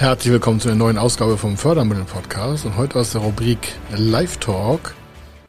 Herzlich willkommen zu einer neuen Ausgabe vom Fördermittel-Podcast und heute aus der Rubrik Live Talk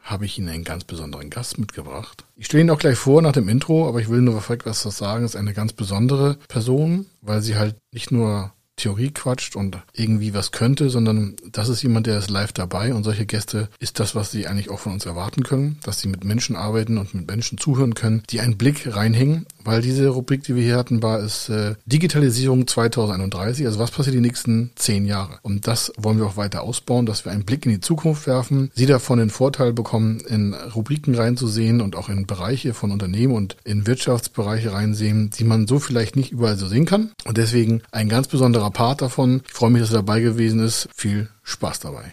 habe ich Ihnen einen ganz besonderen Gast mitgebracht. Ich stelle ihn auch gleich vor nach dem Intro, aber ich will nur direkt was sagen. Ist eine ganz besondere Person, weil sie halt nicht nur Theorie quatscht und irgendwie was könnte, sondern das ist jemand, der ist live dabei und solche Gäste ist das, was sie eigentlich auch von uns erwarten können, dass sie mit Menschen arbeiten und mit Menschen zuhören können, die einen Blick reinhängen, weil diese Rubrik, die wir hier hatten, war es äh, Digitalisierung 2031, also was passiert die nächsten zehn Jahre. Und das wollen wir auch weiter ausbauen, dass wir einen Blick in die Zukunft werfen, sie davon den Vorteil bekommen, in Rubriken reinzusehen und auch in Bereiche von Unternehmen und in Wirtschaftsbereiche reinsehen, die man so vielleicht nicht überall so sehen kann. Und deswegen ein ganz besonderer Part davon. Ich freue mich, dass er dabei gewesen ist. Viel Spaß dabei.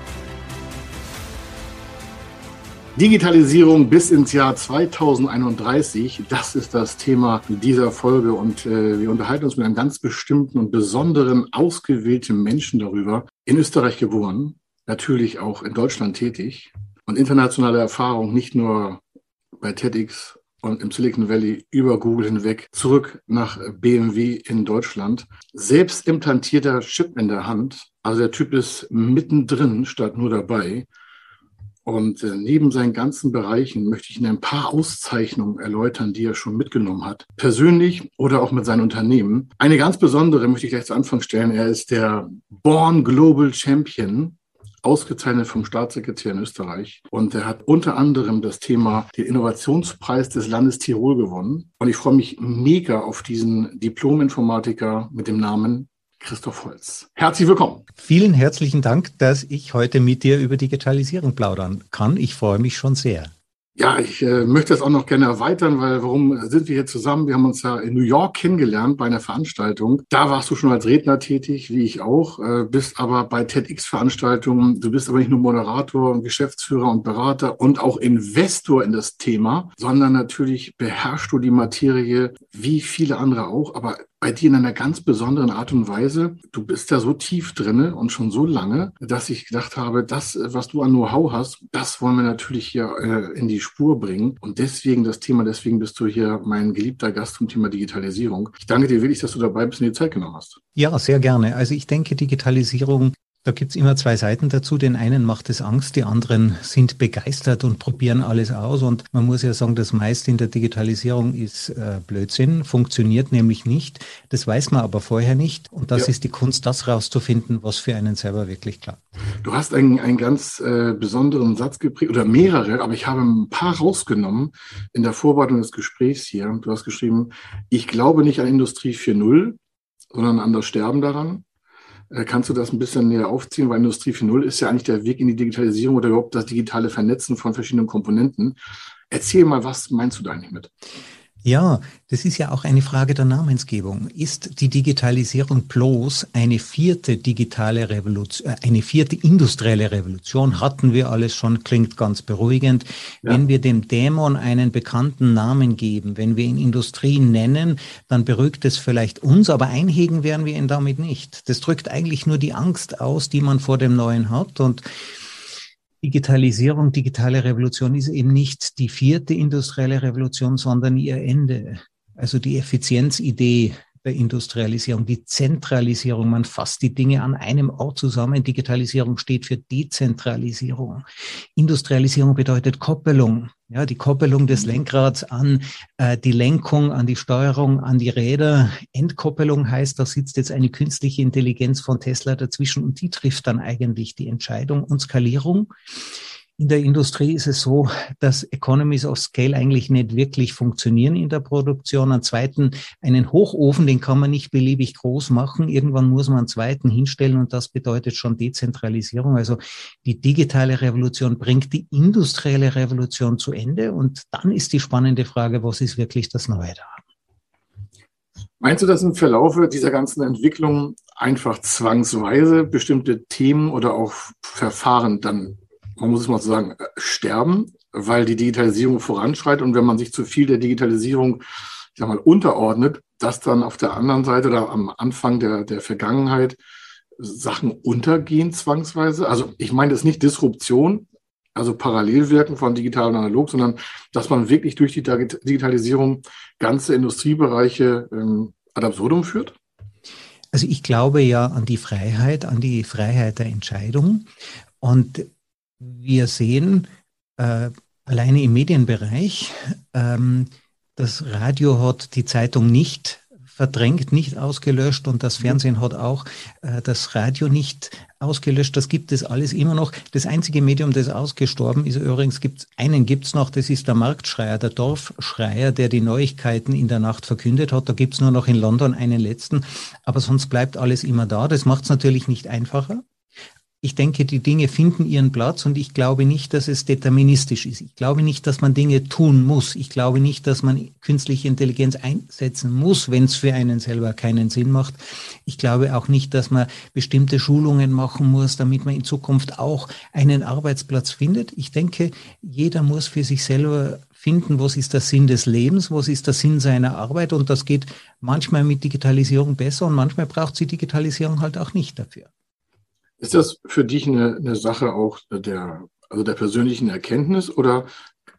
Digitalisierung bis ins Jahr 2031, das ist das Thema dieser Folge und äh, wir unterhalten uns mit einem ganz bestimmten und besonderen, ausgewählten Menschen darüber. In Österreich geboren, natürlich auch in Deutschland tätig und internationale Erfahrung nicht nur bei TEDx und im Silicon Valley über Google hinweg zurück nach BMW in Deutschland. Selbst implantierter Chip in der Hand. Also der Typ ist mittendrin statt nur dabei. Und äh, neben seinen ganzen Bereichen möchte ich Ihnen ein paar Auszeichnungen erläutern, die er schon mitgenommen hat. Persönlich oder auch mit seinen Unternehmen. Eine ganz besondere möchte ich gleich zu Anfang stellen. Er ist der Born Global Champion ausgezeichnet vom Staatssekretär in Österreich. Und er hat unter anderem das Thema den Innovationspreis des Landes Tirol gewonnen. Und ich freue mich mega auf diesen Diplom-Informatiker mit dem Namen Christoph Holz. Herzlich willkommen. Vielen herzlichen Dank, dass ich heute mit dir über Digitalisierung plaudern kann. Ich freue mich schon sehr. Ja, ich äh, möchte das auch noch gerne erweitern, weil warum sind wir hier zusammen? Wir haben uns ja in New York kennengelernt bei einer Veranstaltung. Da warst du schon als Redner tätig, wie ich auch, äh, bist aber bei TEDx-Veranstaltungen. Du bist aber nicht nur Moderator und Geschäftsführer und Berater und auch Investor in das Thema, sondern natürlich beherrschst du die Materie wie viele andere auch, aber bei dir in einer ganz besonderen Art und Weise. Du bist da so tief drinne und schon so lange, dass ich gedacht habe, das, was du an Know-how hast, das wollen wir natürlich hier äh, in die Spur bringen. Und deswegen das Thema, deswegen bist du hier mein geliebter Gast zum Thema Digitalisierung. Ich danke dir wirklich, dass du dabei bist und dir Zeit genommen hast. Ja, sehr gerne. Also ich denke, Digitalisierung da gibt's immer zwei Seiten dazu. Den einen macht es Angst, die anderen sind begeistert und probieren alles aus. Und man muss ja sagen, das meiste in der Digitalisierung ist äh, Blödsinn, funktioniert nämlich nicht. Das weiß man aber vorher nicht. Und das ja. ist die Kunst, das rauszufinden, was für einen selber wirklich klappt. Du hast einen, einen ganz äh, besonderen Satz geprägt oder mehrere, aber ich habe ein paar rausgenommen in der Vorbereitung des Gesprächs hier. Du hast geschrieben, ich glaube nicht an Industrie 4.0, sondern an das Sterben daran. Äh, kannst du das ein bisschen näher aufziehen? Weil Industrie 4.0 ist ja eigentlich der Weg in die Digitalisierung oder überhaupt das digitale Vernetzen von verschiedenen Komponenten. Erzähl mal, was meinst du da eigentlich mit? Ja, das ist ja auch eine Frage der Namensgebung. Ist die Digitalisierung bloß eine vierte digitale Revolution, äh, eine vierte industrielle Revolution? Hatten wir alles schon, klingt ganz beruhigend. Ja. Wenn wir dem Dämon einen bekannten Namen geben, wenn wir ihn Industrie nennen, dann beruhigt es vielleicht uns, aber einhegen werden wir ihn damit nicht. Das drückt eigentlich nur die Angst aus, die man vor dem Neuen hat und Digitalisierung, digitale Revolution ist eben nicht die vierte industrielle Revolution, sondern ihr Ende. Also die Effizienzidee der Industrialisierung, die Zentralisierung. Man fasst die Dinge an einem Ort zusammen. Digitalisierung steht für Dezentralisierung. Industrialisierung bedeutet Koppelung. Ja, die Koppelung des Lenkrads an äh, die Lenkung, an die Steuerung, an die Räder. Entkoppelung heißt, da sitzt jetzt eine künstliche Intelligenz von Tesla dazwischen und die trifft dann eigentlich die Entscheidung und Skalierung. In der Industrie ist es so, dass Economies of Scale eigentlich nicht wirklich funktionieren in der Produktion. Einen zweiten, einen Hochofen, den kann man nicht beliebig groß machen. Irgendwann muss man einen zweiten hinstellen und das bedeutet schon Dezentralisierung. Also die digitale Revolution bringt die industrielle Revolution zu Ende und dann ist die spannende Frage, was ist wirklich das Neue da? Meinst du, dass im Verlaufe dieser ganzen Entwicklung einfach zwangsweise bestimmte Themen oder auch Verfahren dann, man muss es mal so sagen, sterben, weil die Digitalisierung voranschreitet und wenn man sich zu viel der Digitalisierung, ich sag mal, unterordnet, dass dann auf der anderen Seite oder am Anfang der, der Vergangenheit Sachen untergehen zwangsweise? Also ich meine das nicht Disruption, also Parallelwirken von digital und analog, sondern dass man wirklich durch die Digitalisierung ganze Industriebereiche ähm, ad absurdum führt? Also ich glaube ja an die Freiheit, an die Freiheit der Entscheidung. Und wir sehen äh, alleine im Medienbereich, ähm, das Radio hat die Zeitung nicht verdrängt, nicht ausgelöscht und das Fernsehen hat auch äh, das Radio nicht ausgelöscht. Das gibt es alles immer noch. Das einzige Medium, das ausgestorben ist, übrigens gibt einen gibt's noch, das ist der Marktschreier, der Dorfschreier, der die Neuigkeiten in der Nacht verkündet hat. Da gibt's nur noch in London einen letzten, aber sonst bleibt alles immer da. Das macht's natürlich nicht einfacher ich denke, die Dinge finden ihren Platz und ich glaube nicht, dass es deterministisch ist. Ich glaube nicht, dass man Dinge tun muss. Ich glaube nicht, dass man künstliche Intelligenz einsetzen muss, wenn es für einen selber keinen Sinn macht. Ich glaube auch nicht, dass man bestimmte Schulungen machen muss, damit man in Zukunft auch einen Arbeitsplatz findet. Ich denke, jeder muss für sich selber finden, was ist der Sinn des Lebens, was ist der Sinn seiner Arbeit und das geht manchmal mit Digitalisierung besser und manchmal braucht sie Digitalisierung halt auch nicht dafür. Ist das für dich eine, eine Sache auch der, also der persönlichen Erkenntnis oder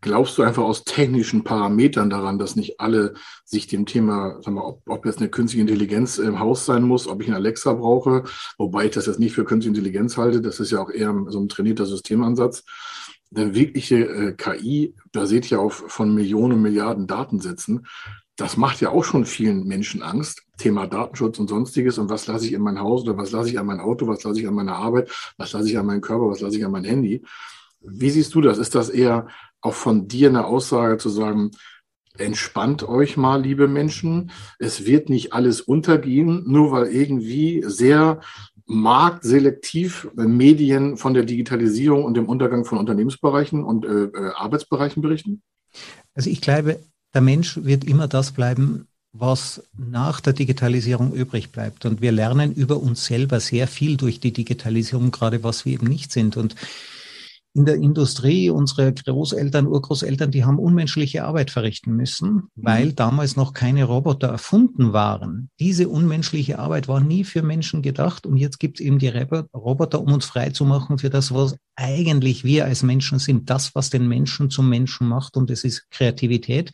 glaubst du einfach aus technischen Parametern daran, dass nicht alle sich dem Thema, sag mal, ob, ob jetzt eine künstliche Intelligenz im Haus sein muss, ob ich einen Alexa brauche, wobei ich das jetzt nicht für künstliche Intelligenz halte, das ist ja auch eher so ein trainierter Systemansatz. Denn wirkliche äh, KI basiert ja auf von Millionen, Milliarden Datensätzen das macht ja auch schon vielen Menschen Angst. Thema Datenschutz und sonstiges. Und was lasse ich in mein Haus oder was lasse ich an mein Auto, was lasse ich an meiner Arbeit, was lasse ich an meinen Körper, was lasse ich an mein Handy. Wie siehst du das? Ist das eher auch von dir eine Aussage zu sagen, entspannt euch mal, liebe Menschen. Es wird nicht alles untergehen, nur weil irgendwie sehr marktselektiv Medien von der Digitalisierung und dem Untergang von Unternehmensbereichen und äh, äh Arbeitsbereichen berichten? Also ich glaube, der Mensch wird immer das bleiben, was nach der Digitalisierung übrig bleibt. Und wir lernen über uns selber sehr viel durch die Digitalisierung, gerade was wir eben nicht sind. Und in der Industrie, unsere Großeltern, Urgroßeltern, die haben unmenschliche Arbeit verrichten müssen, mhm. weil damals noch keine Roboter erfunden waren. Diese unmenschliche Arbeit war nie für Menschen gedacht und jetzt gibt es eben die Roboter, um uns frei zu machen für das, was eigentlich wir als Menschen sind. Das, was den Menschen zum Menschen macht und das ist Kreativität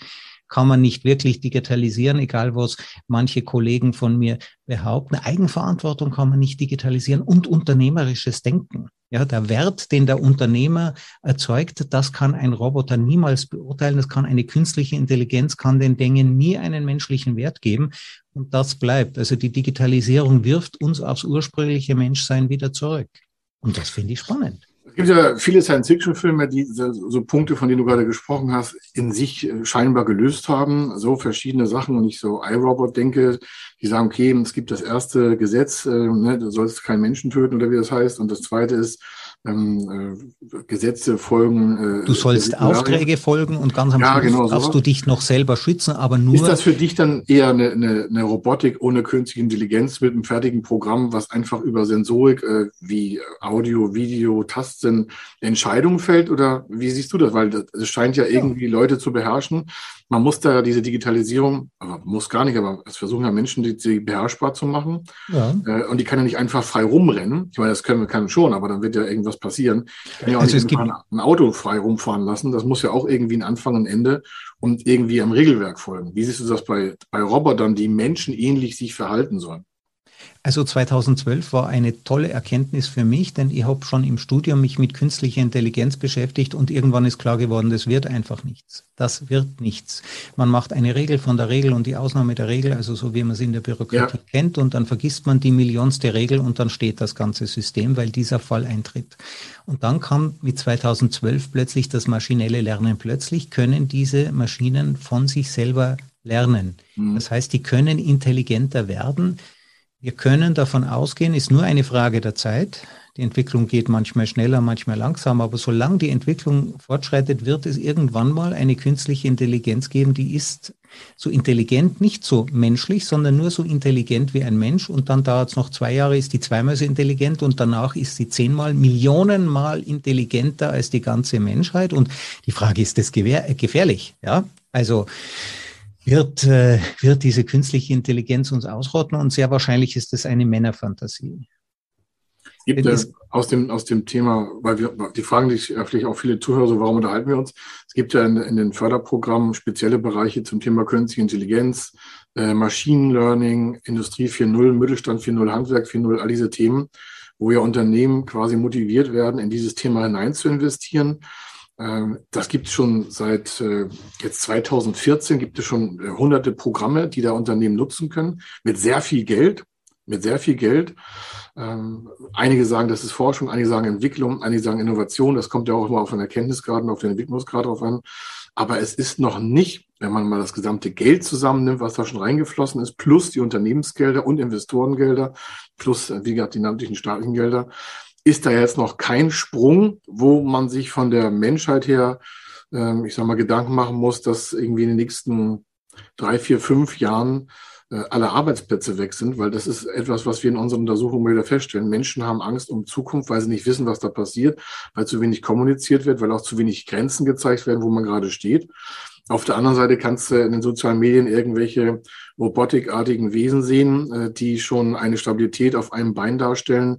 kann man nicht wirklich digitalisieren, egal was manche Kollegen von mir behaupten. Eigenverantwortung kann man nicht digitalisieren und unternehmerisches Denken. Ja, der Wert, den der Unternehmer erzeugt, das kann ein Roboter niemals beurteilen. Das kann eine künstliche Intelligenz, kann den Dingen nie einen menschlichen Wert geben. Und das bleibt. Also die Digitalisierung wirft uns aufs ursprüngliche Menschsein wieder zurück. Und das finde ich spannend. Es gibt ja viele Science-Fiction-Filme, die so Punkte, von denen du gerade gesprochen hast, in sich äh, scheinbar gelöst haben. So verschiedene Sachen. Und ich so iRobot denke, die sagen, okay, es gibt das erste Gesetz, äh, ne, du sollst keinen Menschen töten oder wie das heißt. Und das zweite ist, ähm, äh, Gesetze folgen. Äh, du sollst Aufträge folgen und ganz am ja, Schluss genau darfst so. du dich noch selber schützen, aber nur. Ist das für dich dann eher eine, eine, eine Robotik ohne künstliche Intelligenz mit einem fertigen Programm, was einfach über Sensorik äh, wie Audio, Video, Tasten Entscheidungen fällt? Oder wie siehst du das? Weil es scheint ja irgendwie ja. Leute zu beherrschen. Man muss da diese Digitalisierung, aber muss gar nicht, aber es versuchen ja Menschen, die, die beherrschbar zu machen. Ja. Äh, und die kann ja nicht einfach frei rumrennen. Ich meine, das können wir kann schon, aber dann wird ja irgendwas passieren. Ich kann ja auch also nicht ein, Auto frei rumfahren lassen. Das muss ja auch irgendwie ein Anfang und Ende und irgendwie am Regelwerk folgen. Wie siehst du das bei, bei Robotern, die menschenähnlich sich verhalten sollen? Also 2012 war eine tolle Erkenntnis für mich, denn ich habe schon im Studium mich mit künstlicher Intelligenz beschäftigt und irgendwann ist klar geworden, das wird einfach nichts. Das wird nichts. Man macht eine Regel von der Regel und die Ausnahme der Regel, also so wie man es in der Bürokratie ja. kennt, und dann vergisst man die millionste Regel und dann steht das ganze System, weil dieser Fall eintritt. Und dann kam mit 2012 plötzlich das maschinelle Lernen. Plötzlich können diese Maschinen von sich selber lernen. Mhm. Das heißt, die können intelligenter werden wir können davon ausgehen, ist nur eine Frage der Zeit. Die Entwicklung geht manchmal schneller, manchmal langsamer, aber solange die Entwicklung fortschreitet, wird es irgendwann mal eine künstliche Intelligenz geben, die ist so intelligent, nicht so menschlich, sondern nur so intelligent wie ein Mensch. Und dann dauert es noch zwei Jahre, ist die zweimal so intelligent und danach ist sie zehnmal, Millionenmal intelligenter als die ganze Menschheit. Und die Frage ist das gefährlich? Ja, also wird, äh, wird diese künstliche Intelligenz uns ausrotten und sehr wahrscheinlich ist es eine Männerfantasie. Gibt es aus dem, aus dem Thema, weil wir, die fragen sich vielleicht auch viele Zuhörer so, warum unterhalten wir uns? Es gibt ja in, in den Förderprogrammen spezielle Bereiche zum Thema künstliche Intelligenz, äh, Machine Learning, Industrie 4.0, Mittelstand 4.0, Handwerk 4.0, all diese Themen, wo ja Unternehmen quasi motiviert werden, in dieses Thema hinein zu investieren. Ähm, das gibt es schon seit äh, jetzt 2014, gibt es schon äh, hunderte Programme, die da Unternehmen nutzen können, mit sehr viel Geld, mit sehr viel Geld. Ähm, einige sagen, das ist Forschung, einige sagen Entwicklung, einige sagen Innovation. Das kommt ja auch immer auf den Erkenntnisgrad und auf den Entwicklungsgrad drauf an. Aber es ist noch nicht, wenn man mal das gesamte Geld zusammennimmt, was da schon reingeflossen ist, plus die Unternehmensgelder und Investorengelder, plus, äh, wie gesagt, die namentlichen staatlichen Gelder, ist da jetzt noch kein Sprung, wo man sich von der Menschheit her, ähm, ich sag mal, Gedanken machen muss, dass irgendwie in den nächsten drei, vier, fünf Jahren äh, alle Arbeitsplätze weg sind, weil das ist etwas, was wir in unseren Untersuchungen wieder feststellen. Menschen haben Angst um Zukunft, weil sie nicht wissen, was da passiert, weil zu wenig kommuniziert wird, weil auch zu wenig Grenzen gezeigt werden, wo man gerade steht. Auf der anderen Seite kannst du in den sozialen Medien irgendwelche robotikartigen Wesen sehen, äh, die schon eine Stabilität auf einem Bein darstellen,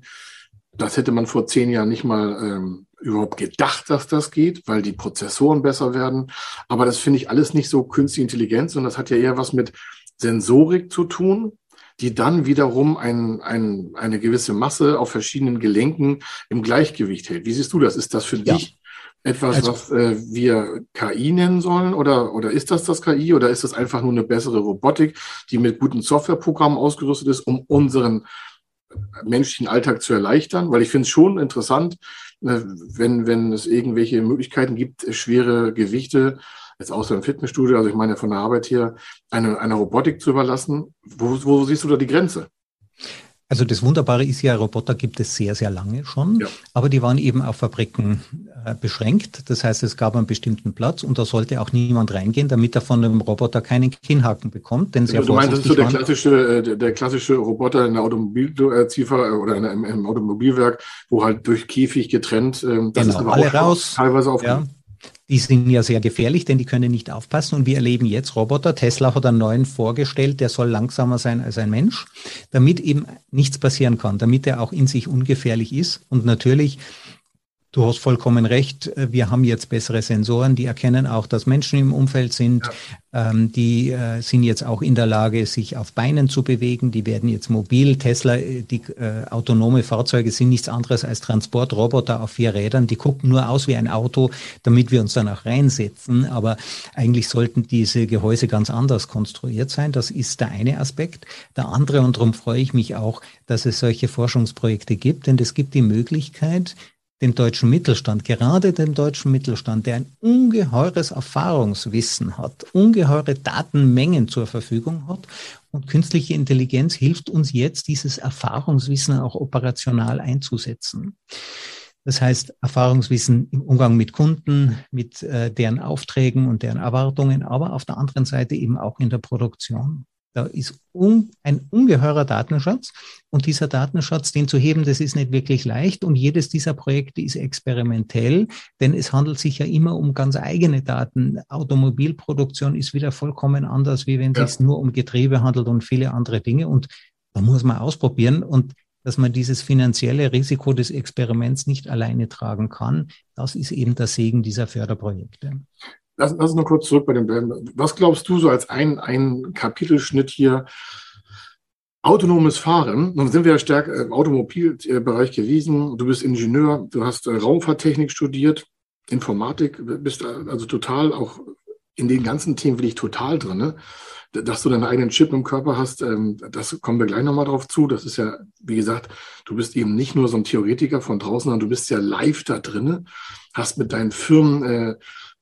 das hätte man vor zehn Jahren nicht mal ähm, überhaupt gedacht, dass das geht, weil die Prozessoren besser werden. Aber das finde ich alles nicht so künstliche Intelligenz, sondern das hat ja eher was mit Sensorik zu tun, die dann wiederum ein, ein, eine gewisse Masse auf verschiedenen Gelenken im Gleichgewicht hält. Wie siehst du das? Ist das für ja. dich etwas, also, was äh, wir KI nennen sollen? Oder, oder ist das das KI? Oder ist das einfach nur eine bessere Robotik, die mit guten Softwareprogrammen ausgerüstet ist, um unseren menschlichen Alltag zu erleichtern, weil ich finde es schon interessant, äh, wenn, wenn es irgendwelche Möglichkeiten gibt, schwere Gewichte, jetzt außer im Fitnessstudio, also ich meine von der Arbeit her, eine, eine Robotik zu überlassen. Wo, wo siehst du da die Grenze? Also das Wunderbare ist ja, Roboter gibt es sehr, sehr lange schon, ja. aber die waren eben auf Fabriken beschränkt. Das heißt, es gab einen bestimmten Platz und da sollte auch niemand reingehen, damit er von dem Roboter keinen Kinnhaken bekommt. Denn sehr du meinst, das ist so der klassische, äh, der klassische Roboter in der Automobilziefer äh, oder in, im, im, Automobilwerk, wo halt durch Käfig getrennt, ähm, das genau, ist alle raus, teilweise auf ja. Die sind ja sehr gefährlich, denn die können nicht aufpassen. Und wir erleben jetzt Roboter. Tesla hat einen neuen vorgestellt, der soll langsamer sein als ein Mensch, damit eben nichts passieren kann, damit er auch in sich ungefährlich ist. Und natürlich Du hast vollkommen recht. Wir haben jetzt bessere Sensoren, die erkennen auch, dass Menschen im Umfeld sind. Ja. Ähm, die äh, sind jetzt auch in der Lage, sich auf Beinen zu bewegen. Die werden jetzt mobil. Tesla, äh, die äh, autonome Fahrzeuge sind nichts anderes als Transportroboter auf vier Rädern. Die gucken nur aus wie ein Auto, damit wir uns dann auch reinsetzen. Aber eigentlich sollten diese Gehäuse ganz anders konstruiert sein. Das ist der eine Aspekt. Der andere, und darum freue ich mich auch, dass es solche Forschungsprojekte gibt, denn es gibt die Möglichkeit, den deutschen Mittelstand, gerade den deutschen Mittelstand, der ein ungeheures Erfahrungswissen hat, ungeheure Datenmengen zur Verfügung hat. Und künstliche Intelligenz hilft uns jetzt, dieses Erfahrungswissen auch operational einzusetzen. Das heißt, Erfahrungswissen im Umgang mit Kunden, mit äh, deren Aufträgen und deren Erwartungen, aber auf der anderen Seite eben auch in der Produktion. Da ist un, ein ungeheurer Datenschatz und dieser Datenschatz, den zu heben, das ist nicht wirklich leicht und jedes dieser Projekte ist experimentell, denn es handelt sich ja immer um ganz eigene Daten. Automobilproduktion ist wieder vollkommen anders, wie wenn ja. es sich nur um Getriebe handelt und viele andere Dinge und da muss man ausprobieren und dass man dieses finanzielle Risiko des Experiments nicht alleine tragen kann, das ist eben der Segen dieser Förderprojekte. Lass, lass uns noch kurz zurück bei dem bleiben. Was glaubst du so als ein, ein Kapitelschnitt hier? Autonomes Fahren, nun sind wir ja stark im Automobilbereich gewesen. Du bist Ingenieur, du hast äh, Raumfahrttechnik studiert, Informatik, bist also total auch in den ganzen Themen bin ich total drin. Ne? Dass du deinen eigenen Chip im Körper hast, ähm, das kommen wir gleich nochmal drauf zu. Das ist ja, wie gesagt, du bist eben nicht nur so ein Theoretiker von draußen, sondern du bist ja live da drinne, hast mit deinen Firmen äh,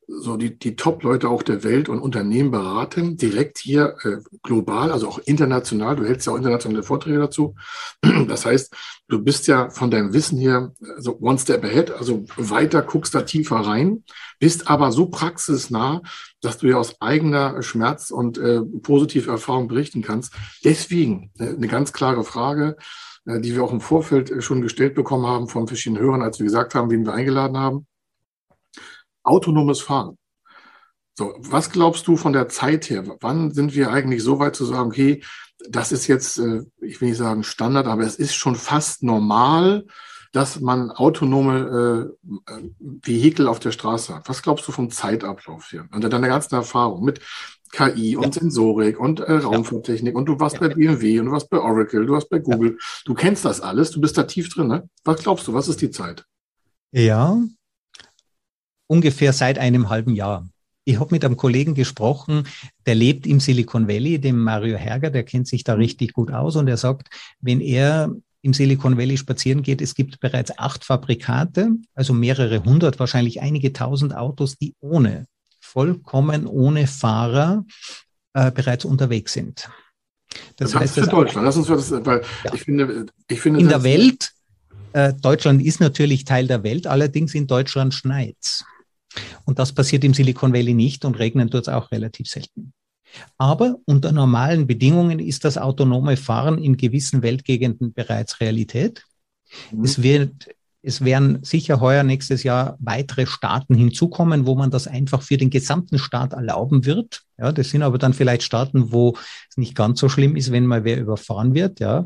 so die, die Top-Leute auch der Welt und Unternehmen beraten, direkt hier äh, global, also auch international. Du hältst ja auch internationale Vorträge dazu. Das heißt, du bist ja von deinem Wissen her so one step ahead, also weiter, guckst da tiefer rein, bist aber so praxisnah, dass du ja aus eigener Schmerz und äh, positive Erfahrung berichten kannst. Deswegen äh, eine ganz klare Frage, äh, die wir auch im Vorfeld äh, schon gestellt bekommen haben von verschiedenen Hörern, als wir gesagt haben, wen wir eingeladen haben autonomes Fahren. So, was glaubst du von der Zeit her? Wann sind wir eigentlich so weit zu sagen, okay, das ist jetzt, äh, ich will nicht sagen Standard, aber es ist schon fast normal, dass man autonome äh, äh Vehikel auf der Straße hat. Was glaubst du vom Zeitablauf hier? Unter deiner ganzen Erfahrung mit KI und ja. Sensorik und äh, Raumfahrttechnik und du warst ja. bei BMW und du warst bei Oracle, du warst bei Google. Ja. Du kennst das alles, du bist da tief drin. Ne? Was glaubst du, was ist die Zeit? Ja, ungefähr seit einem halben Jahr. Ich habe mit einem Kollegen gesprochen, der lebt im Silicon Valley, dem Mario Herger, der kennt sich da mhm. richtig gut aus und er sagt, wenn er im Silicon Valley spazieren geht, es gibt bereits acht Fabrikate, also mehrere hundert, wahrscheinlich einige tausend Autos, die ohne, vollkommen ohne Fahrer äh, bereits unterwegs sind. Das, das heißt, für Deutschland. Lass uns das, weil ja. ich finde, ich finde in der Welt, äh, Deutschland ist natürlich Teil der Welt, allerdings in Deutschland schneit's. Und das passiert im Silicon Valley nicht und regnen dort auch relativ selten. Aber unter normalen Bedingungen ist das autonome Fahren in gewissen Weltgegenden bereits Realität. Mhm. Es wird es werden sicher heuer nächstes Jahr weitere Staaten hinzukommen, wo man das einfach für den gesamten Staat erlauben wird. Ja, das sind aber dann vielleicht Staaten, wo es nicht ganz so schlimm ist, wenn mal wer überfahren wird. Ja,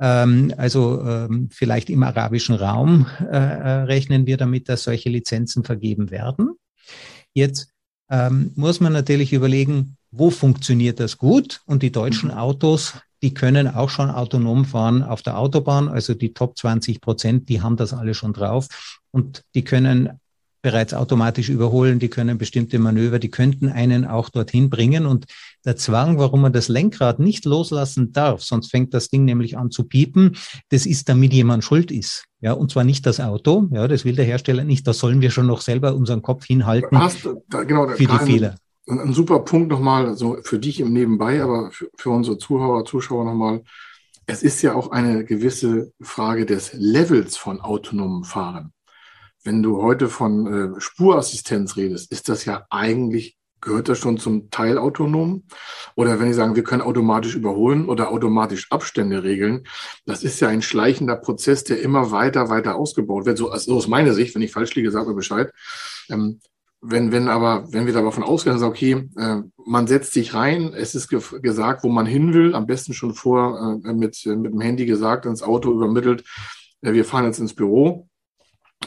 ähm, also ähm, vielleicht im arabischen Raum äh, äh, rechnen wir damit, dass solche Lizenzen vergeben werden. Jetzt ähm, muss man natürlich überlegen, wo funktioniert das gut? Und die deutschen mhm. Autos, die können auch schon autonom fahren auf der Autobahn. Also die Top 20 Prozent, die haben das alle schon drauf. Und die können bereits automatisch überholen, die können bestimmte Manöver, die könnten einen auch dorthin bringen. Und der Zwang, warum man das Lenkrad nicht loslassen darf, sonst fängt das Ding nämlich an zu piepen, das ist, damit jemand schuld ist. Ja, und zwar nicht das Auto, ja, das will der Hersteller nicht, da sollen wir schon noch selber unseren Kopf hinhalten Hast, da, genau, für die Fehler. Ein, ein super Punkt nochmal, so für dich im Nebenbei, aber für, für unsere Zuhörer, Zuschauer nochmal. Es ist ja auch eine gewisse Frage des Levels von autonomem Fahren. Wenn du heute von äh, Spurassistenz redest, ist das ja eigentlich, gehört das schon zum Teil autonom? Oder wenn ich sagen, wir können automatisch überholen oder automatisch Abstände regeln, das ist ja ein schleichender Prozess, der immer weiter, weiter ausgebaut wird. So, also aus meiner Sicht, wenn ich falsch liege, sag mir Bescheid. Ähm, wenn, wenn aber, wenn wir davon ausgehen, sagen, okay, äh, man setzt sich rein, es ist ge gesagt, wo man hin will, am besten schon vor äh, mit, mit dem Handy gesagt, ins Auto übermittelt, äh, wir fahren jetzt ins Büro,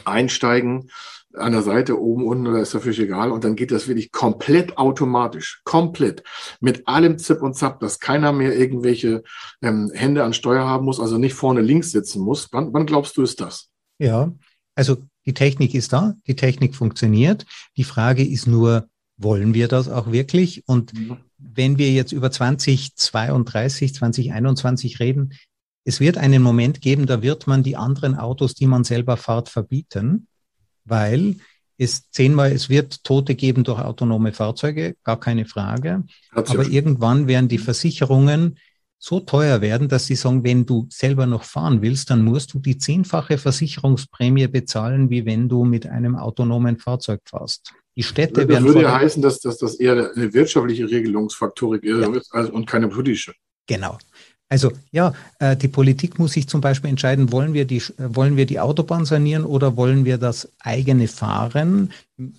einsteigen, an der Seite oben, unten, oder ist ja völlig egal. Und dann geht das wirklich komplett automatisch, komplett, mit allem Zip und Zap, dass keiner mehr irgendwelche ähm, Hände an Steuer haben muss, also nicht vorne links sitzen muss. Wann, wann glaubst du, ist das? Ja, also die Technik ist da, die Technik funktioniert. Die Frage ist nur, wollen wir das auch wirklich? Und mhm. wenn wir jetzt über 2032, 2021 reden, es wird einen Moment geben, da wird man die anderen Autos, die man selber fährt, verbieten, weil es zehnmal, es wird Tote geben durch autonome Fahrzeuge, gar keine Frage. Aber irgendwann werden die Versicherungen so teuer werden, dass sie sagen, wenn du selber noch fahren willst, dann musst du die zehnfache Versicherungsprämie bezahlen, wie wenn du mit einem autonomen Fahrzeug fährst. Die Städte das werden. Das würde ja heißen, dass, dass das eher eine wirtschaftliche Regelungsfaktorik ist ja. und keine politische. Genau. Also ja, äh, die Politik muss sich zum Beispiel entscheiden, wollen wir, die, wollen wir die Autobahn sanieren oder wollen wir das eigene Fahren,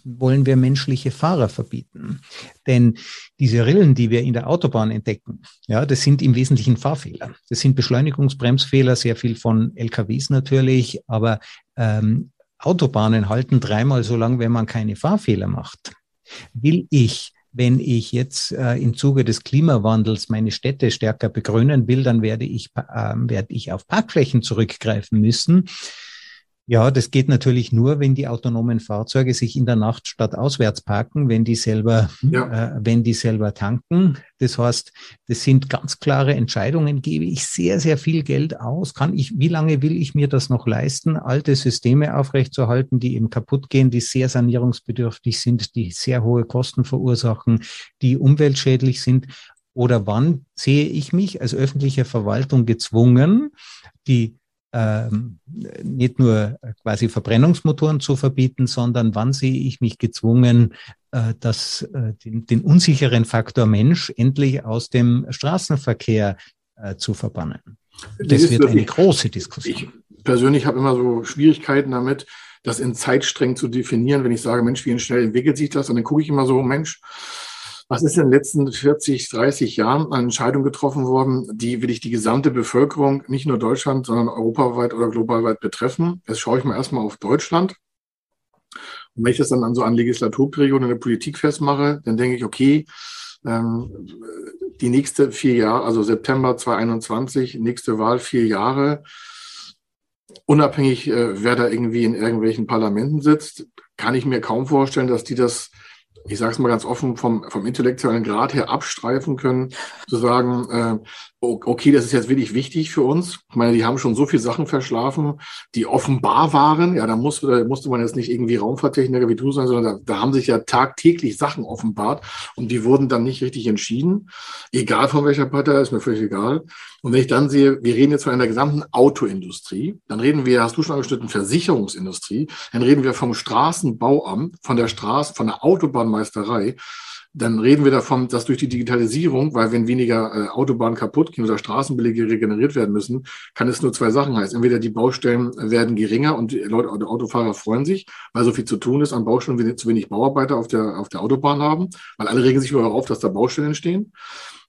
wollen wir menschliche Fahrer verbieten? Denn diese Rillen, die wir in der Autobahn entdecken, ja, das sind im Wesentlichen Fahrfehler. Das sind Beschleunigungsbremsfehler, sehr viel von LKWs natürlich, aber ähm, Autobahnen halten dreimal so lang, wenn man keine Fahrfehler macht. Will ich wenn ich jetzt äh, im Zuge des Klimawandels meine Städte stärker begrünen will, dann werde ich, äh, werde ich auf Parkflächen zurückgreifen müssen. Ja, das geht natürlich nur, wenn die autonomen Fahrzeuge sich in der Nacht statt auswärts parken, wenn die selber, ja. äh, wenn die selber tanken. Das heißt, das sind ganz klare Entscheidungen. Gebe ich sehr, sehr viel Geld aus? Kann ich, wie lange will ich mir das noch leisten, alte Systeme aufrechtzuerhalten, die eben kaputt gehen, die sehr sanierungsbedürftig sind, die sehr hohe Kosten verursachen, die umweltschädlich sind? Oder wann sehe ich mich als öffentliche Verwaltung gezwungen, die nicht nur quasi Verbrennungsmotoren zu verbieten, sondern wann sehe ich mich gezwungen, äh, das, äh, den, den, unsicheren Faktor Mensch endlich aus dem Straßenverkehr äh, zu verbannen. Das wird eine große Diskussion. Ich persönlich habe immer so Schwierigkeiten damit, das in Zeitsträngen zu definieren, wenn ich sage, Mensch, wie schnell entwickelt sich das? Und dann gucke ich immer so, Mensch, was ist in den letzten 40, 30 Jahren an Entscheidungen getroffen worden, die will ich die gesamte Bevölkerung, nicht nur Deutschland, sondern europaweit oder globalweit betreffen? Jetzt schaue ich mal erstmal auf Deutschland. Und wenn ich das dann an so an Legislaturperioden in der Politik festmache, dann denke ich, okay, ähm, die nächste vier Jahre, also September 2021, nächste Wahl vier Jahre, unabhängig, äh, wer da irgendwie in irgendwelchen Parlamenten sitzt, kann ich mir kaum vorstellen, dass die das ich sage es mal ganz offen, vom, vom intellektuellen Grad her abstreifen können, zu sagen, äh, okay, das ist jetzt wirklich wichtig für uns. Ich meine, die haben schon so viele Sachen verschlafen, die offenbar waren. Ja, da musste, musste man jetzt nicht irgendwie Raumfahrttechniker wie du sein, sondern da, da haben sich ja tagtäglich Sachen offenbart und die wurden dann nicht richtig entschieden. Egal von welcher Partei, ist mir völlig egal. Und wenn ich dann sehe, wir reden jetzt von einer gesamten Autoindustrie, dann reden wir, hast du schon angeschnitten, Versicherungsindustrie, dann reden wir vom Straßenbauamt, von der Straße, von der Autobahnmeisterei dann reden wir davon, dass durch die Digitalisierung, weil wenn weniger äh, Autobahnen kaputt gehen oder Straßenbelege regeneriert werden müssen, kann es nur zwei Sachen heißen. Entweder die Baustellen werden geringer und die Leute, die Autofahrer freuen sich, weil so viel zu tun ist an Baustellen, wir zu wenig Bauarbeiter auf der, auf der Autobahn haben, weil alle regen sich über auf, dass da Baustellen entstehen.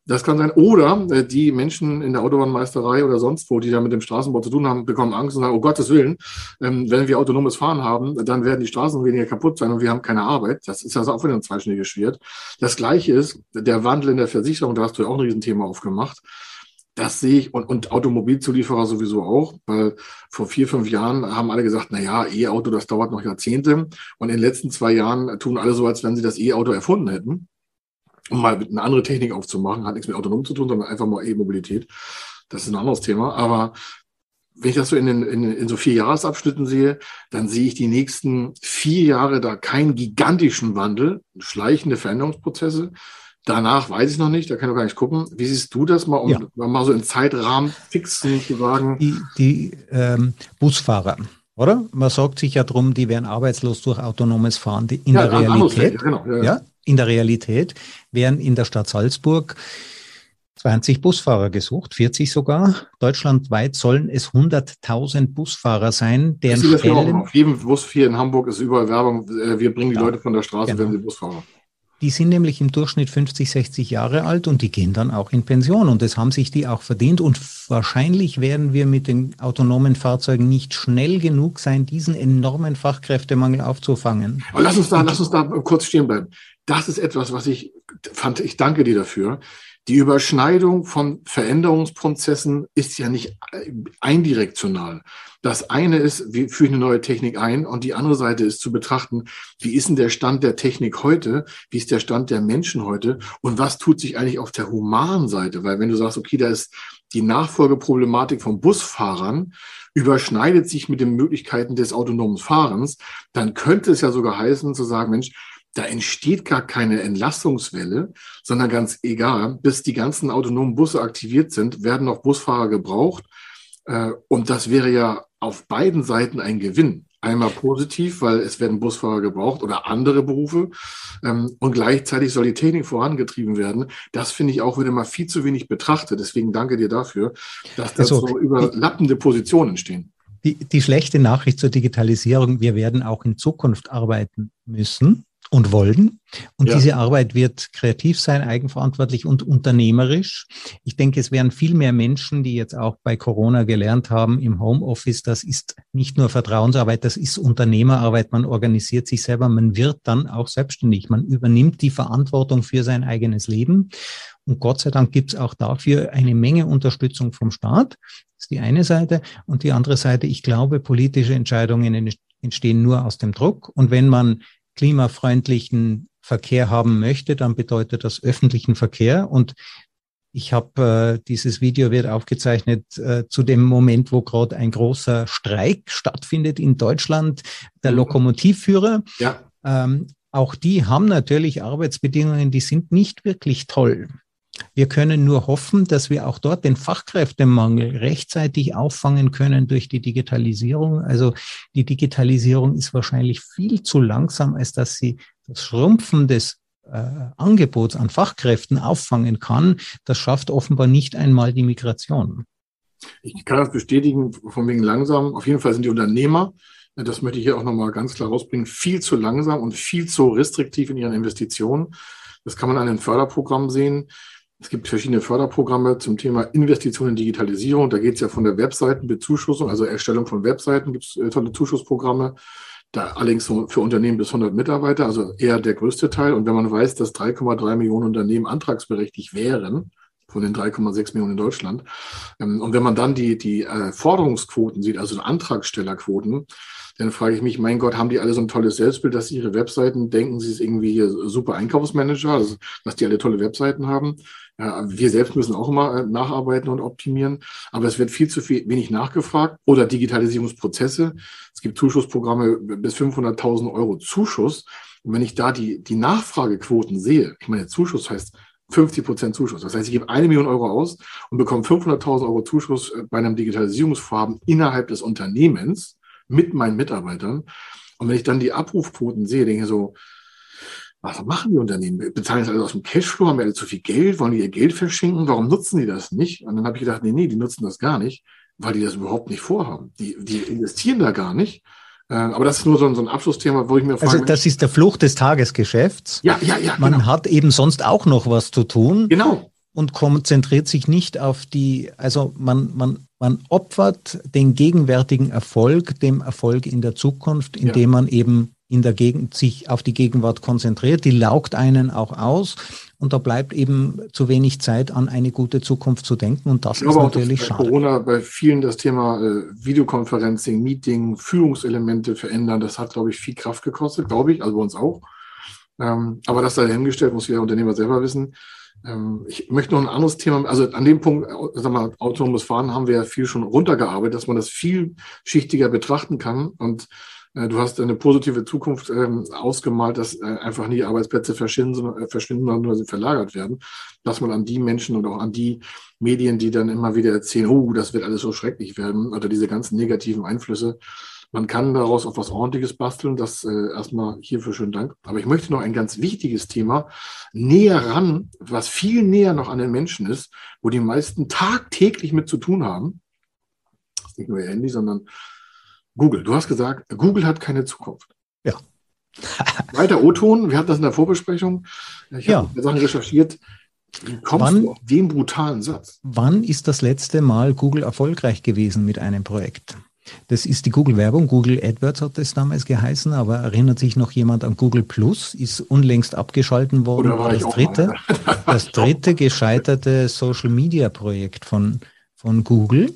Das kann sein. Oder äh, die Menschen in der Autobahnmeisterei oder sonst wo, die da mit dem Straßenbau zu tun haben, bekommen Angst und sagen, oh Gottes Willen, ähm, wenn wir autonomes Fahren haben, dann werden die Straßen weniger kaputt sein und wir haben keine Arbeit. Das ist also auch wieder ein zweischneidiges Schwert. Das Gleiche ist der Wandel in der Versicherung, da hast du ja auch ein Riesenthema aufgemacht. Das sehe ich und, und Automobilzulieferer sowieso auch, weil vor vier, fünf Jahren haben alle gesagt, na ja, E-Auto, das dauert noch Jahrzehnte. Und in den letzten zwei Jahren tun alle so, als wenn sie das E-Auto erfunden hätten um mal eine andere Technik aufzumachen, hat nichts mit autonom zu tun, sondern einfach mal E-Mobilität. Das ist ein anderes Thema. Aber wenn ich das so in, den, in, in so vier Jahresabschnitten sehe, dann sehe ich die nächsten vier Jahre da keinen gigantischen Wandel, schleichende Veränderungsprozesse. Danach weiß ich noch nicht, da kann ich gar nicht gucken. Wie siehst du das mal, um ja. mal so in Zeitrahmen fixen zu sagen? Die, die ähm, Busfahrer, oder? Man sagt sich ja drum, die werden arbeitslos durch autonomes Fahren. Die in ja, der Realität, genau, ja, ja in der Realität werden in der Stadt Salzburg 20 Busfahrer gesucht, 40 sogar. Deutschlandweit sollen es 100.000 Busfahrer sein, deren Stellen... Auf jedem Bus hier in Hamburg ist überall Werbung, äh, wir bringen die ja, Leute von der Straße, genau. werden sie Busfahrer. Die sind nämlich im Durchschnitt 50, 60 Jahre alt und die gehen dann auch in Pension und das haben sich die auch verdient und wahrscheinlich werden wir mit den autonomen Fahrzeugen nicht schnell genug sein, diesen enormen Fachkräftemangel aufzufangen. Aber lass uns da, lass uns da kurz stehen bleiben das ist etwas, was ich fand, ich danke dir dafür. Die Überschneidung von Veränderungsprozessen ist ja nicht eindirektional. Das eine ist, wie führe ich eine neue Technik ein? Und die andere Seite ist zu betrachten, wie ist denn der Stand der Technik heute? Wie ist der Stand der Menschen heute? Und was tut sich eigentlich auf der humanen Seite? Weil wenn du sagst, okay, da ist die Nachfolgeproblematik von Busfahrern überschneidet sich mit den Möglichkeiten des autonomen Fahrens, dann könnte es ja sogar heißen zu sagen, Mensch, da entsteht gar keine Entlastungswelle, sondern ganz egal, bis die ganzen autonomen Busse aktiviert sind, werden noch Busfahrer gebraucht. Äh, und das wäre ja auf beiden Seiten ein Gewinn. Einmal positiv, weil es werden Busfahrer gebraucht oder andere Berufe. Ähm, und gleichzeitig soll die Technik vorangetrieben werden. Das finde ich auch wieder mal viel zu wenig betrachtet. Deswegen danke dir dafür, dass da also, so überlappende Positionen entstehen. Die, die schlechte Nachricht zur Digitalisierung, wir werden auch in Zukunft arbeiten müssen und wollen. Und ja. diese Arbeit wird kreativ sein, eigenverantwortlich und unternehmerisch. Ich denke, es werden viel mehr Menschen, die jetzt auch bei Corona gelernt haben im Homeoffice, das ist nicht nur Vertrauensarbeit, das ist Unternehmerarbeit. Man organisiert sich selber, man wird dann auch selbstständig. Man übernimmt die Verantwortung für sein eigenes Leben. Und Gott sei Dank gibt es auch dafür eine Menge Unterstützung vom Staat. Das ist die eine Seite. Und die andere Seite, ich glaube, politische Entscheidungen entstehen nur aus dem Druck. Und wenn man klimafreundlichen Verkehr haben möchte, dann bedeutet das öffentlichen Verkehr. Und ich habe äh, dieses Video wird aufgezeichnet äh, zu dem Moment, wo gerade ein großer Streik stattfindet in Deutschland, der mhm. Lokomotivführer. Ja. Ähm, auch die haben natürlich Arbeitsbedingungen, die sind nicht wirklich toll. Wir können nur hoffen, dass wir auch dort den Fachkräftemangel rechtzeitig auffangen können durch die Digitalisierung. Also die Digitalisierung ist wahrscheinlich viel zu langsam, als dass sie das Schrumpfen des äh, Angebots an Fachkräften auffangen kann. Das schafft offenbar nicht einmal die Migration. Ich kann das bestätigen, von wegen langsam. Auf jeden Fall sind die Unternehmer, das möchte ich hier auch nochmal ganz klar rausbringen, viel zu langsam und viel zu restriktiv in ihren Investitionen. Das kann man an den Förderprogrammen sehen. Es gibt verschiedene Förderprogramme zum Thema Investitionen in Digitalisierung. Da geht es ja von der Webseitenbezuschussung, also Erstellung von Webseiten, gibt es äh, tolle Zuschussprogramme. Da allerdings für Unternehmen bis 100 Mitarbeiter, also eher der größte Teil. Und wenn man weiß, dass 3,3 Millionen Unternehmen antragsberechtigt wären, von den 3,6 Millionen in Deutschland, ähm, und wenn man dann die, die äh, Forderungsquoten sieht, also Antragstellerquoten, dann frage ich mich, mein Gott, haben die alle so ein tolles Selbstbild, dass ihre Webseiten denken, sie ist irgendwie super Einkaufsmanager, also dass die alle tolle Webseiten haben. Wir selbst müssen auch immer äh, nacharbeiten und optimieren, aber es wird viel zu viel, wenig nachgefragt oder Digitalisierungsprozesse. Es gibt Zuschussprogramme bis 500.000 Euro Zuschuss. Und wenn ich da die, die Nachfragequoten sehe, ich meine, Zuschuss heißt 50 Prozent Zuschuss. Das heißt, ich gebe eine Million Euro aus und bekomme 500.000 Euro Zuschuss äh, bei einem Digitalisierungsvorhaben innerhalb des Unternehmens mit meinen Mitarbeitern. Und wenn ich dann die Abrufquoten sehe, denke ich so, was machen die Unternehmen? Bezahlen das alles aus dem Cashflow? Haben wir alle zu viel Geld? Wollen die ihr Geld verschenken? Warum nutzen die das nicht? Und dann habe ich gedacht, nee, nee, die nutzen das gar nicht, weil die das überhaupt nicht vorhaben. Die, die investieren da gar nicht. Äh, aber das ist nur so ein, so ein Abschlussthema, wo ich mir frage. Also das ist der Fluch des Tagesgeschäfts. Ja, ja, ja. Man genau. hat eben sonst auch noch was zu tun. Genau. Und konzentriert sich nicht auf die, also man, man, man opfert den gegenwärtigen Erfolg dem Erfolg in der Zukunft, indem ja. man eben in der Gegend sich auf die Gegenwart konzentriert. Die laugt einen auch aus und da bleibt eben zu wenig Zeit an eine gute Zukunft zu denken und das ich ist natürlich auch, schade. Corona bei vielen das Thema äh, Videoconferencing, Meeting, Führungselemente verändern, das hat glaube ich viel Kraft gekostet, glaube ich, also bei uns auch. Ähm, aber das sei dahingestellt, muss jeder Unternehmer selber wissen. Ähm, ich möchte noch ein anderes Thema, also an dem Punkt, äh, sag mal, autonomes Fahren haben wir ja viel schon runtergearbeitet, dass man das vielschichtiger betrachten kann und Du hast eine positive Zukunft ähm, ausgemalt, dass äh, einfach nie Arbeitsplätze verschwinden, äh, verschwinden, sondern nur sie verlagert werden. Dass man an die Menschen und auch an die Medien, die dann immer wieder erzählen, oh, das wird alles so schrecklich werden, oder diese ganzen negativen Einflüsse, man kann daraus auch was Ordentliches basteln. Das äh, erstmal hierfür schönen Dank. Aber ich möchte noch ein ganz wichtiges Thema näher ran, was viel näher noch an den Menschen ist, wo die meisten tagtäglich mit zu tun haben. Nicht nur ihr Handy, sondern Google. Du hast gesagt, Google hat keine Zukunft. Ja. Weiter O-Ton, wir hatten das in der Vorbesprechung. Ich ja. habe Sachen recherchiert. Wie kommst wann, du auf den brutalen Satz? Wann ist das letzte Mal Google erfolgreich gewesen mit einem Projekt? Das ist die Google-Werbung. Google AdWords hat das damals geheißen, aber erinnert sich noch jemand an Google Plus? Ist unlängst abgeschalten worden. Oder war das dritte, das dritte gescheiterte Social-Media-Projekt von, von Google.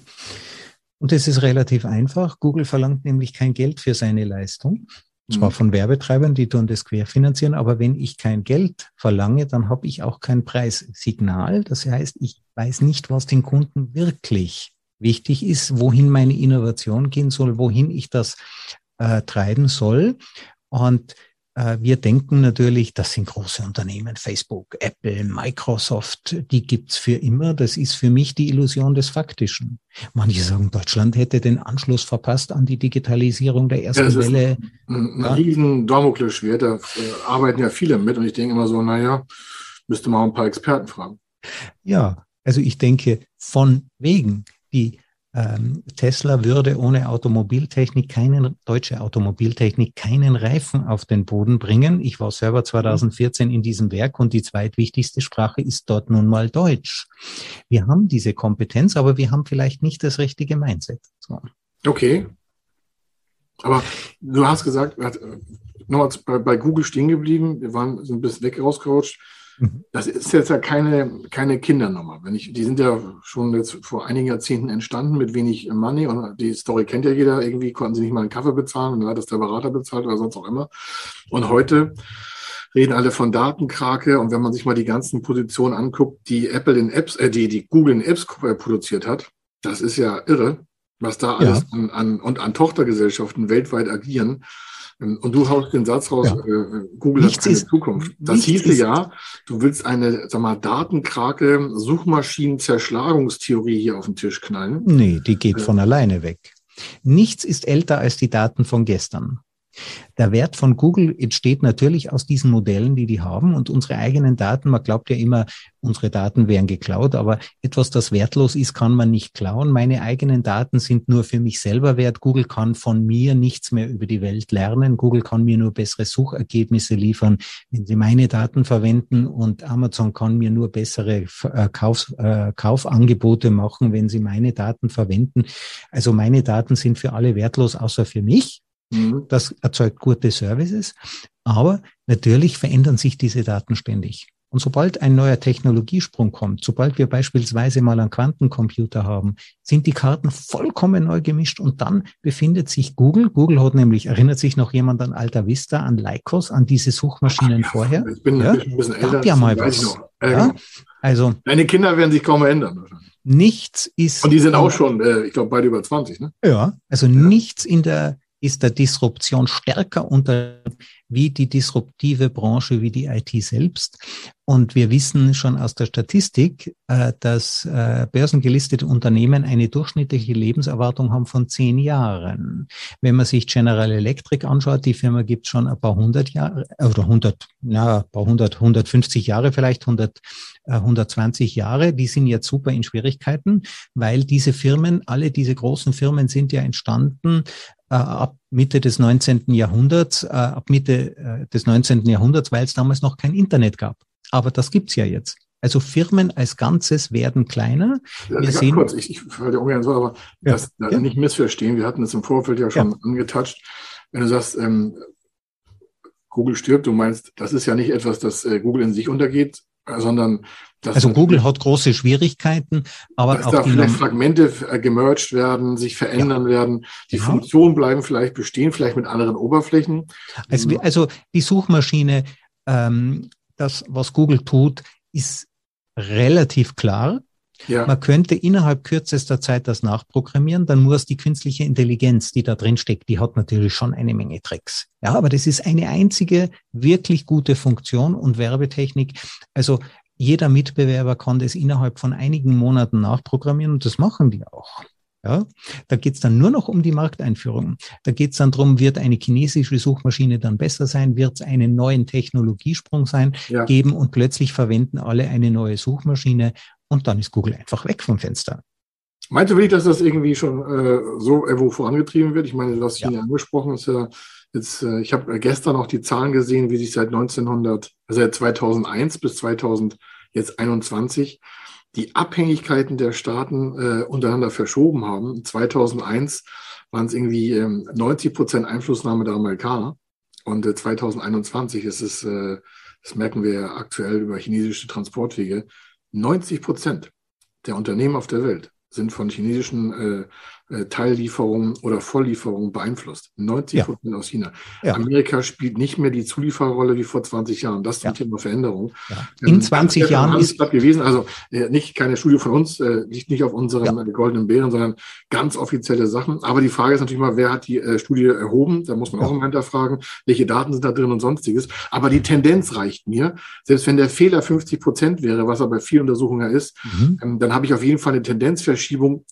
Und es ist relativ einfach. Google verlangt nämlich kein Geld für seine Leistung. Zwar mhm. von Werbetreibern, die tun das querfinanzieren, aber wenn ich kein Geld verlange, dann habe ich auch kein Preissignal. Das heißt, ich weiß nicht, was den Kunden wirklich wichtig ist, wohin meine Innovation gehen soll, wohin ich das äh, treiben soll. Und wir denken natürlich, das sind große Unternehmen, Facebook, Apple, Microsoft, die gibt's für immer. Das ist für mich die Illusion des Faktischen. Manche sagen, Deutschland hätte den Anschluss verpasst an die Digitalisierung der ersten ja, Welle. Ein, ein ja. riesen Damoklesschwert, da äh, arbeiten ja viele mit und ich denke immer so, naja, müsste man auch ein paar Experten fragen. Ja, also ich denke, von wegen, die Tesla würde ohne Automobiltechnik keinen, deutsche Automobiltechnik keinen Reifen auf den Boden bringen. Ich war selber 2014 in diesem Werk und die zweitwichtigste Sprache ist dort nun mal Deutsch. Wir haben diese Kompetenz, aber wir haben vielleicht nicht das richtige Mindset. So. Okay. Aber du hast gesagt, nochmal bei, bei Google stehen geblieben, wir waren so ein bisschen weg rausgerutscht. Mhm. Das ist jetzt ja keine, keine Kindernummer. Wenn ich, die sind ja schon jetzt vor einigen Jahrzehnten entstanden mit wenig Money und die Story kennt ja jeder. Irgendwie konnten sie nicht mal einen Kaffee bezahlen und dann hat das der Berater bezahlt oder sonst auch immer. Und heute reden alle von Datenkrake und wenn man sich mal die ganzen Positionen anguckt, die Apple in Apps, äh, die, die Google in Apps äh, produziert hat, das ist ja irre, was da alles ja. an, an, und an Tochtergesellschaften weltweit agieren. Ähm, und du haust den Satz raus, ja. äh, Google nichts hat keine ist, Zukunft. Das hieße ja, du willst eine, sag mal, Datenkrake, Suchmaschinen-Zerschlagungstheorie hier auf den Tisch knallen. Nee, die geht äh, von alleine weg. Nichts ist älter als die Daten von gestern. Der Wert von Google entsteht natürlich aus diesen Modellen, die die haben und unsere eigenen Daten. Man glaubt ja immer, unsere Daten wären geklaut, aber etwas, das wertlos ist, kann man nicht klauen. Meine eigenen Daten sind nur für mich selber wert. Google kann von mir nichts mehr über die Welt lernen. Google kann mir nur bessere Suchergebnisse liefern, wenn sie meine Daten verwenden und Amazon kann mir nur bessere äh, Kauf, äh, Kaufangebote machen, wenn sie meine Daten verwenden. Also meine Daten sind für alle wertlos, außer für mich. Mhm. Das erzeugt gute Services. Aber natürlich verändern sich diese Daten ständig. Und sobald ein neuer Technologiesprung kommt, sobald wir beispielsweise mal einen Quantencomputer haben, sind die Karten vollkommen neu gemischt und dann befindet sich Google. Google hat nämlich, erinnert sich noch jemand an Alta Vista, an Lycos, an diese Suchmaschinen Ach, ja, vorher? Ich bin ja? ein bisschen älter. Gab ja mal was. Äh, ja? Also, Deine Kinder werden sich kaum ändern. Nichts ist. Und die sind auch schon, äh, ich glaube, beide über 20, ne? Ja, also ja. nichts in der ist der Disruption stärker unter wie die disruptive Branche, wie die IT selbst. Und wir wissen schon aus der Statistik, äh, dass äh, börsengelistete Unternehmen eine durchschnittliche Lebenserwartung haben von zehn Jahren. Wenn man sich General Electric anschaut, die Firma gibt schon ein paar hundert Jahre, oder hundert, ja, ein paar hundert, 150 Jahre vielleicht, 100, 120 äh, Jahre. Die sind jetzt super in Schwierigkeiten, weil diese Firmen, alle diese großen Firmen sind ja entstanden ab Mitte des 19. Jahrhunderts, ab Mitte des 19. Jahrhunderts, weil es damals noch kein Internet gab. Aber das gibt's ja jetzt. Also Firmen als Ganzes werden kleiner. Wir ja, sehen, kurz, ich, ich falle dir ungern so, aber ja, das ja. nicht missverstehen. Wir hatten es im Vorfeld ja schon ja. angetatscht. Wenn du sagst, ähm, Google stirbt, du meinst, das ist ja nicht etwas, das äh, Google in sich untergeht, sondern das also Google hat große Schwierigkeiten, aber dass auch da vielleicht Fragmente äh, gemerged werden, sich verändern werden, die genau. Funktionen bleiben vielleicht bestehen, vielleicht mit anderen Oberflächen. Also, also die Suchmaschine ähm, das, was Google tut, ist relativ klar. Ja. Man könnte innerhalb kürzester Zeit das nachprogrammieren, dann muss die künstliche Intelligenz, die da drin steckt, die hat natürlich schon eine Menge Tricks. Ja, aber das ist eine einzige wirklich gute Funktion und Werbetechnik. Also jeder Mitbewerber kann das innerhalb von einigen Monaten nachprogrammieren und das machen die auch. Ja, da geht es dann nur noch um die Markteinführung. Da geht es dann darum, wird eine chinesische Suchmaschine dann besser sein, wird es einen neuen Technologiesprung sein, ja. geben und plötzlich verwenden alle eine neue Suchmaschine und dann ist Google einfach weg vom Fenster. Meinte wirklich, dass das irgendwie schon äh, so irgendwo vorangetrieben wird? Ich meine, du hast China ja. angesprochen, ist ja jetzt, äh, ich habe gestern auch die Zahlen gesehen, wie sich seit 1900, also seit 2001 bis 2021 die Abhängigkeiten der Staaten äh, untereinander verschoben haben. 2001 waren es irgendwie ähm, 90 Prozent Einflussnahme der Amerikaner und äh, 2021 ist es, äh, das merken wir ja aktuell über chinesische Transportwege, 90 Prozent der Unternehmen auf der Welt sind von chinesischen äh, Teillieferungen oder Volllieferungen beeinflusst. 90 Prozent ja. aus China. Ja. Amerika spielt nicht mehr die Zuliefererrolle wie vor 20 Jahren. Das zum ja. Thema Veränderung. In ähm, 20 Jahren ist gewesen. Also äh, nicht keine Studie von uns, äh, liegt nicht auf unseren äh, goldenen Bären, sondern ganz offizielle Sachen. Aber die Frage ist natürlich mal, wer hat die äh, Studie erhoben? Da muss man auch immer hinterfragen, welche Daten sind da drin und sonstiges. Aber die Tendenz reicht mir. Selbst wenn der Fehler 50 Prozent wäre, was er bei vielen Untersuchungen ist, mhm. ähm, dann habe ich auf jeden Fall eine Tendenzverschiebung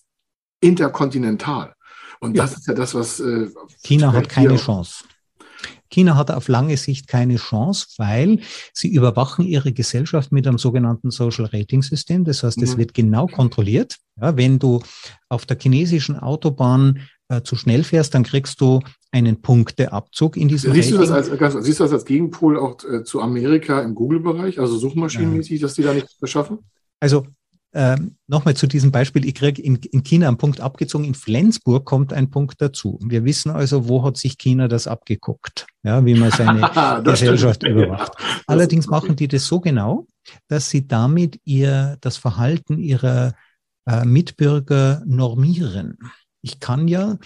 interkontinental. Und ja. das ist ja das, was. Äh, China hat keine Chance. China hat auf lange Sicht keine Chance, weil sie überwachen ihre Gesellschaft mit einem sogenannten Social Rating System. Das heißt, es mhm. wird genau kontrolliert. Ja, wenn du auf der chinesischen Autobahn äh, zu schnell fährst, dann kriegst du einen Punkteabzug in diesem siehst Rating. Du das als, siehst du das als Gegenpol auch äh, zu Amerika im Google-Bereich, also suchmaschinenmäßig, dass die da nichts verschaffen? Also ähm, Nochmal zu diesem Beispiel, ich kriege in, in, China einen Punkt abgezogen, in Flensburg kommt ein Punkt dazu. Wir wissen also, wo hat sich China das abgeguckt, ja, wie man seine Gesellschaft überwacht. Ja, Allerdings machen die das so genau, dass sie damit ihr das Verhalten ihrer äh, Mitbürger normieren. Ich kann ja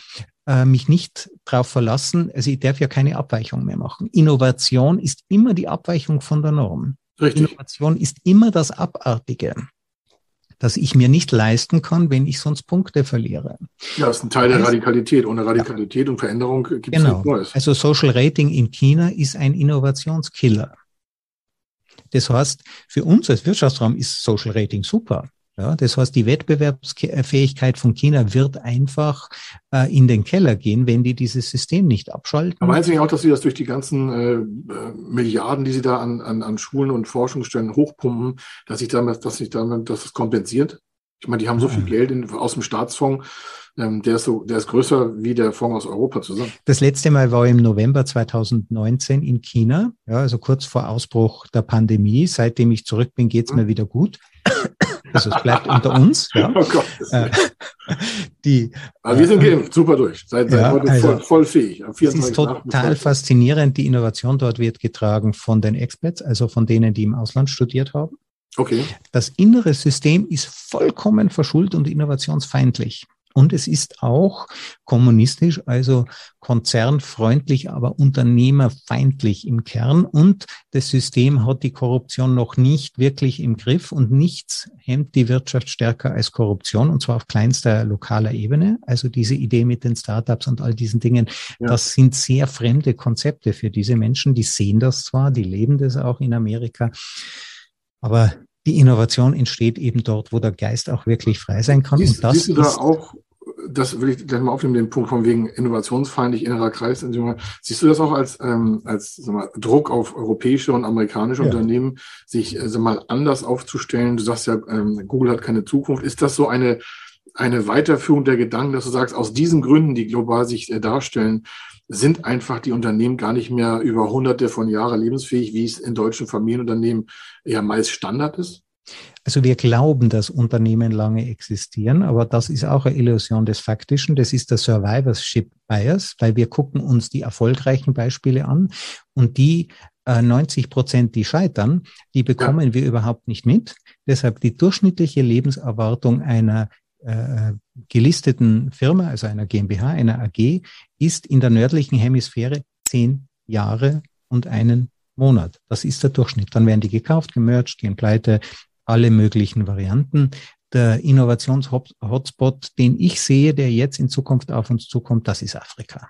äh, mich nicht darauf verlassen, also ich darf ja keine Abweichung mehr machen. Innovation ist immer die Abweichung von der Norm. Richtig. Innovation ist immer das Abartige das ich mir nicht leisten kann, wenn ich sonst Punkte verliere. Ja, das ist ein Teil der Radikalität. Ohne Radikalität ja. und Veränderung gibt es genau. nichts Neues. Also Social Rating in China ist ein Innovationskiller. Das heißt, für uns als Wirtschaftsraum ist Social Rating super. Ja, das heißt, die Wettbewerbsfähigkeit von China wird einfach äh, in den Keller gehen, wenn die dieses System nicht abschalten. Aber meinst du nicht auch, dass sie das durch die ganzen äh, Milliarden, die sie da an, an, an Schulen und Forschungsstellen hochpumpen, dass sich damit, dass sich damit, dass es kompensiert? Ich meine, die haben so viel Geld in, aus dem Staatsfonds, ähm, der ist so, der ist größer wie der Fonds aus Europa zusammen. Das letzte Mal war im November 2019 in China, ja, also kurz vor Ausbruch der Pandemie. Seitdem ich zurück bin, geht's mhm. mir wieder gut. Also es bleibt unter uns. Ja. Oh Gott, äh, die, Aber wir sind äh, geimpft, super durch. Seid, seid ja, heute also, voll, voll, fähig. Es ist total faszinierend. Die Innovation dort wird getragen von den Experts, also von denen, die im Ausland studiert haben. Okay. Das innere System ist vollkommen verschuldet und innovationsfeindlich. Und es ist auch kommunistisch, also konzernfreundlich, aber unternehmerfeindlich im Kern. Und das System hat die Korruption noch nicht wirklich im Griff und nichts hemmt die Wirtschaft stärker als Korruption und zwar auf kleinster lokaler Ebene. Also diese Idee mit den Startups und all diesen Dingen, ja. das sind sehr fremde Konzepte für diese Menschen. Die sehen das zwar, die leben das auch in Amerika. Aber die Innovation entsteht eben dort, wo der Geist auch wirklich frei sein kann. Siehst, und das siehst du da auch, das will ich gleich mal aufnehmen, den Punkt von wegen innovationsfeindlich innerer Kreis. Siehst du das auch als, ähm, als sag mal, Druck auf europäische und amerikanische ja. Unternehmen, sich äh, sag mal, anders aufzustellen? Du sagst ja, ähm, Google hat keine Zukunft. Ist das so eine, eine Weiterführung der Gedanken, dass du sagst, aus diesen Gründen, die global sich äh, darstellen, sind einfach die Unternehmen gar nicht mehr über hunderte von Jahren lebensfähig, wie es in deutschen Familienunternehmen ja meist Standard ist? Also wir glauben, dass Unternehmen lange existieren, aber das ist auch eine Illusion des Faktischen. Das ist der Survivorship Bias, weil wir gucken uns die erfolgreichen Beispiele an und die 90 äh, Prozent, die scheitern, die bekommen ja. wir überhaupt nicht mit. Deshalb die durchschnittliche Lebenserwartung einer äh, gelisteten Firma, also einer GmbH, einer AG, ist in der nördlichen Hemisphäre zehn Jahre und einen Monat. Das ist der Durchschnitt. Dann werden die gekauft, gemerged, gehen pleite, alle möglichen Varianten. Der Innovations-Hotspot, den ich sehe, der jetzt in Zukunft auf uns zukommt, das ist Afrika.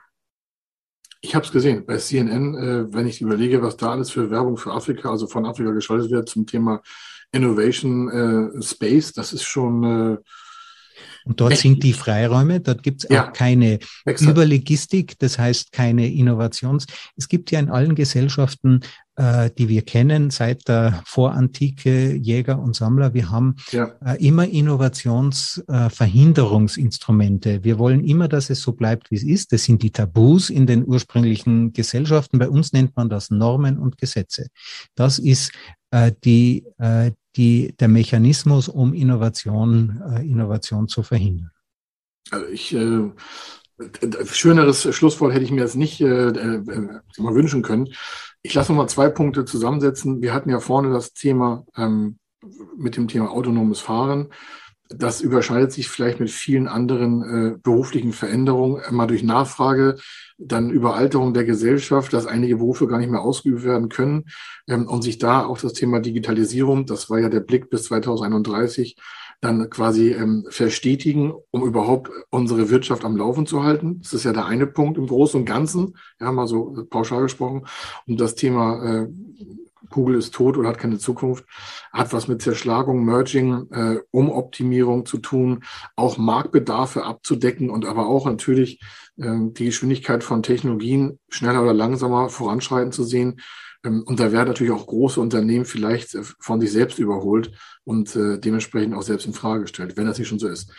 Ich habe es gesehen bei CNN, äh, wenn ich überlege, was da alles für Werbung für Afrika, also von Afrika geschaltet wird zum Thema Innovation äh, Space, das ist schon äh, und dort sind die Freiräume, dort gibt es ja, auch keine exakt. Überlegistik, das heißt keine Innovations. Es gibt ja in allen Gesellschaften, äh, die wir kennen, seit der Vorantike Jäger und Sammler, wir haben ja. äh, immer Innovationsverhinderungsinstrumente. Äh, wir wollen immer, dass es so bleibt, wie es ist. Das sind die Tabus in den ursprünglichen Gesellschaften. Bei uns nennt man das Normen und Gesetze. Das ist äh, die, äh, die, der Mechanismus, um Innovation, äh, Innovation zu verhindern. Also ich, schöneres Schlusswort hätte ich mir jetzt nicht äh, äh, mal wünschen können. Ich lasse noch mal zwei Punkte zusammensetzen. Wir hatten ja vorne das Thema ähm, mit dem Thema autonomes Fahren. Das überschneidet sich vielleicht mit vielen anderen äh, beruflichen Veränderungen, mal durch Nachfrage dann Überalterung der Gesellschaft, dass einige Berufe gar nicht mehr ausgeübt werden können ähm, und sich da auch das Thema Digitalisierung, das war ja der Blick bis 2031, dann quasi ähm, verstetigen, um überhaupt unsere Wirtschaft am Laufen zu halten. Das ist ja der eine Punkt im Großen und Ganzen, ja, mal so pauschal gesprochen. Und das Thema äh, Google ist tot oder hat keine Zukunft, hat was mit Zerschlagung, Merging, äh, Umoptimierung zu tun, auch Marktbedarfe abzudecken und aber auch natürlich äh, die Geschwindigkeit von Technologien schneller oder langsamer voranschreiten zu sehen. Ähm, und da werden natürlich auch große Unternehmen vielleicht äh, von sich selbst überholt und äh, dementsprechend auch selbst in Frage gestellt, wenn das nicht schon so ist.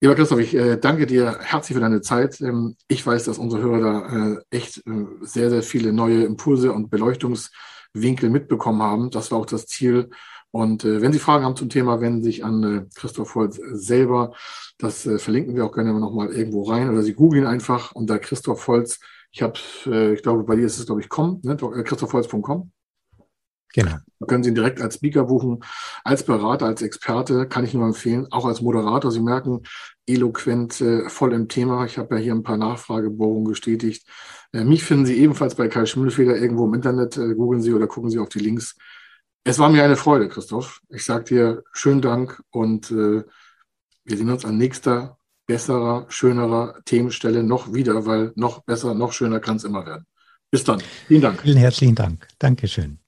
Lieber Christoph, ich äh, danke dir herzlich für deine Zeit. Ähm, ich weiß, dass unsere Hörer da echt sehr, sehr viele neue Impulse und Beleuchtungswinkel mitbekommen haben. Das war auch das Ziel. Und wenn Sie Fragen haben zum Thema, wenden Sie sich an Christoph Holz selber. Das verlinken wir auch gerne nochmal irgendwo rein. Oder Sie googeln einfach unter Christoph Holz. Ich habe, äh, ich glaube, bei dir ist es, glaube ich, com, ne? Äh, christophholz.com. Genau. Da können Sie ihn direkt als Speaker buchen, als Berater, als Experte, kann ich nur empfehlen, auch als Moderator. Sie merken, eloquent, äh, voll im Thema. Ich habe ja hier ein paar Nachfragebohrungen gestätigt. Äh, mich finden Sie ebenfalls bei Kai Schimmelfeder irgendwo im Internet. Äh, googeln Sie oder gucken Sie auf die Links. Es war mir eine Freude, Christoph. Ich sage dir schönen Dank und äh, wir sehen uns an nächster, besserer, schönerer Themenstelle noch wieder, weil noch besser, noch schöner kann es immer werden. Bis dann. Vielen Dank. Vielen herzlichen Dank. Dankeschön.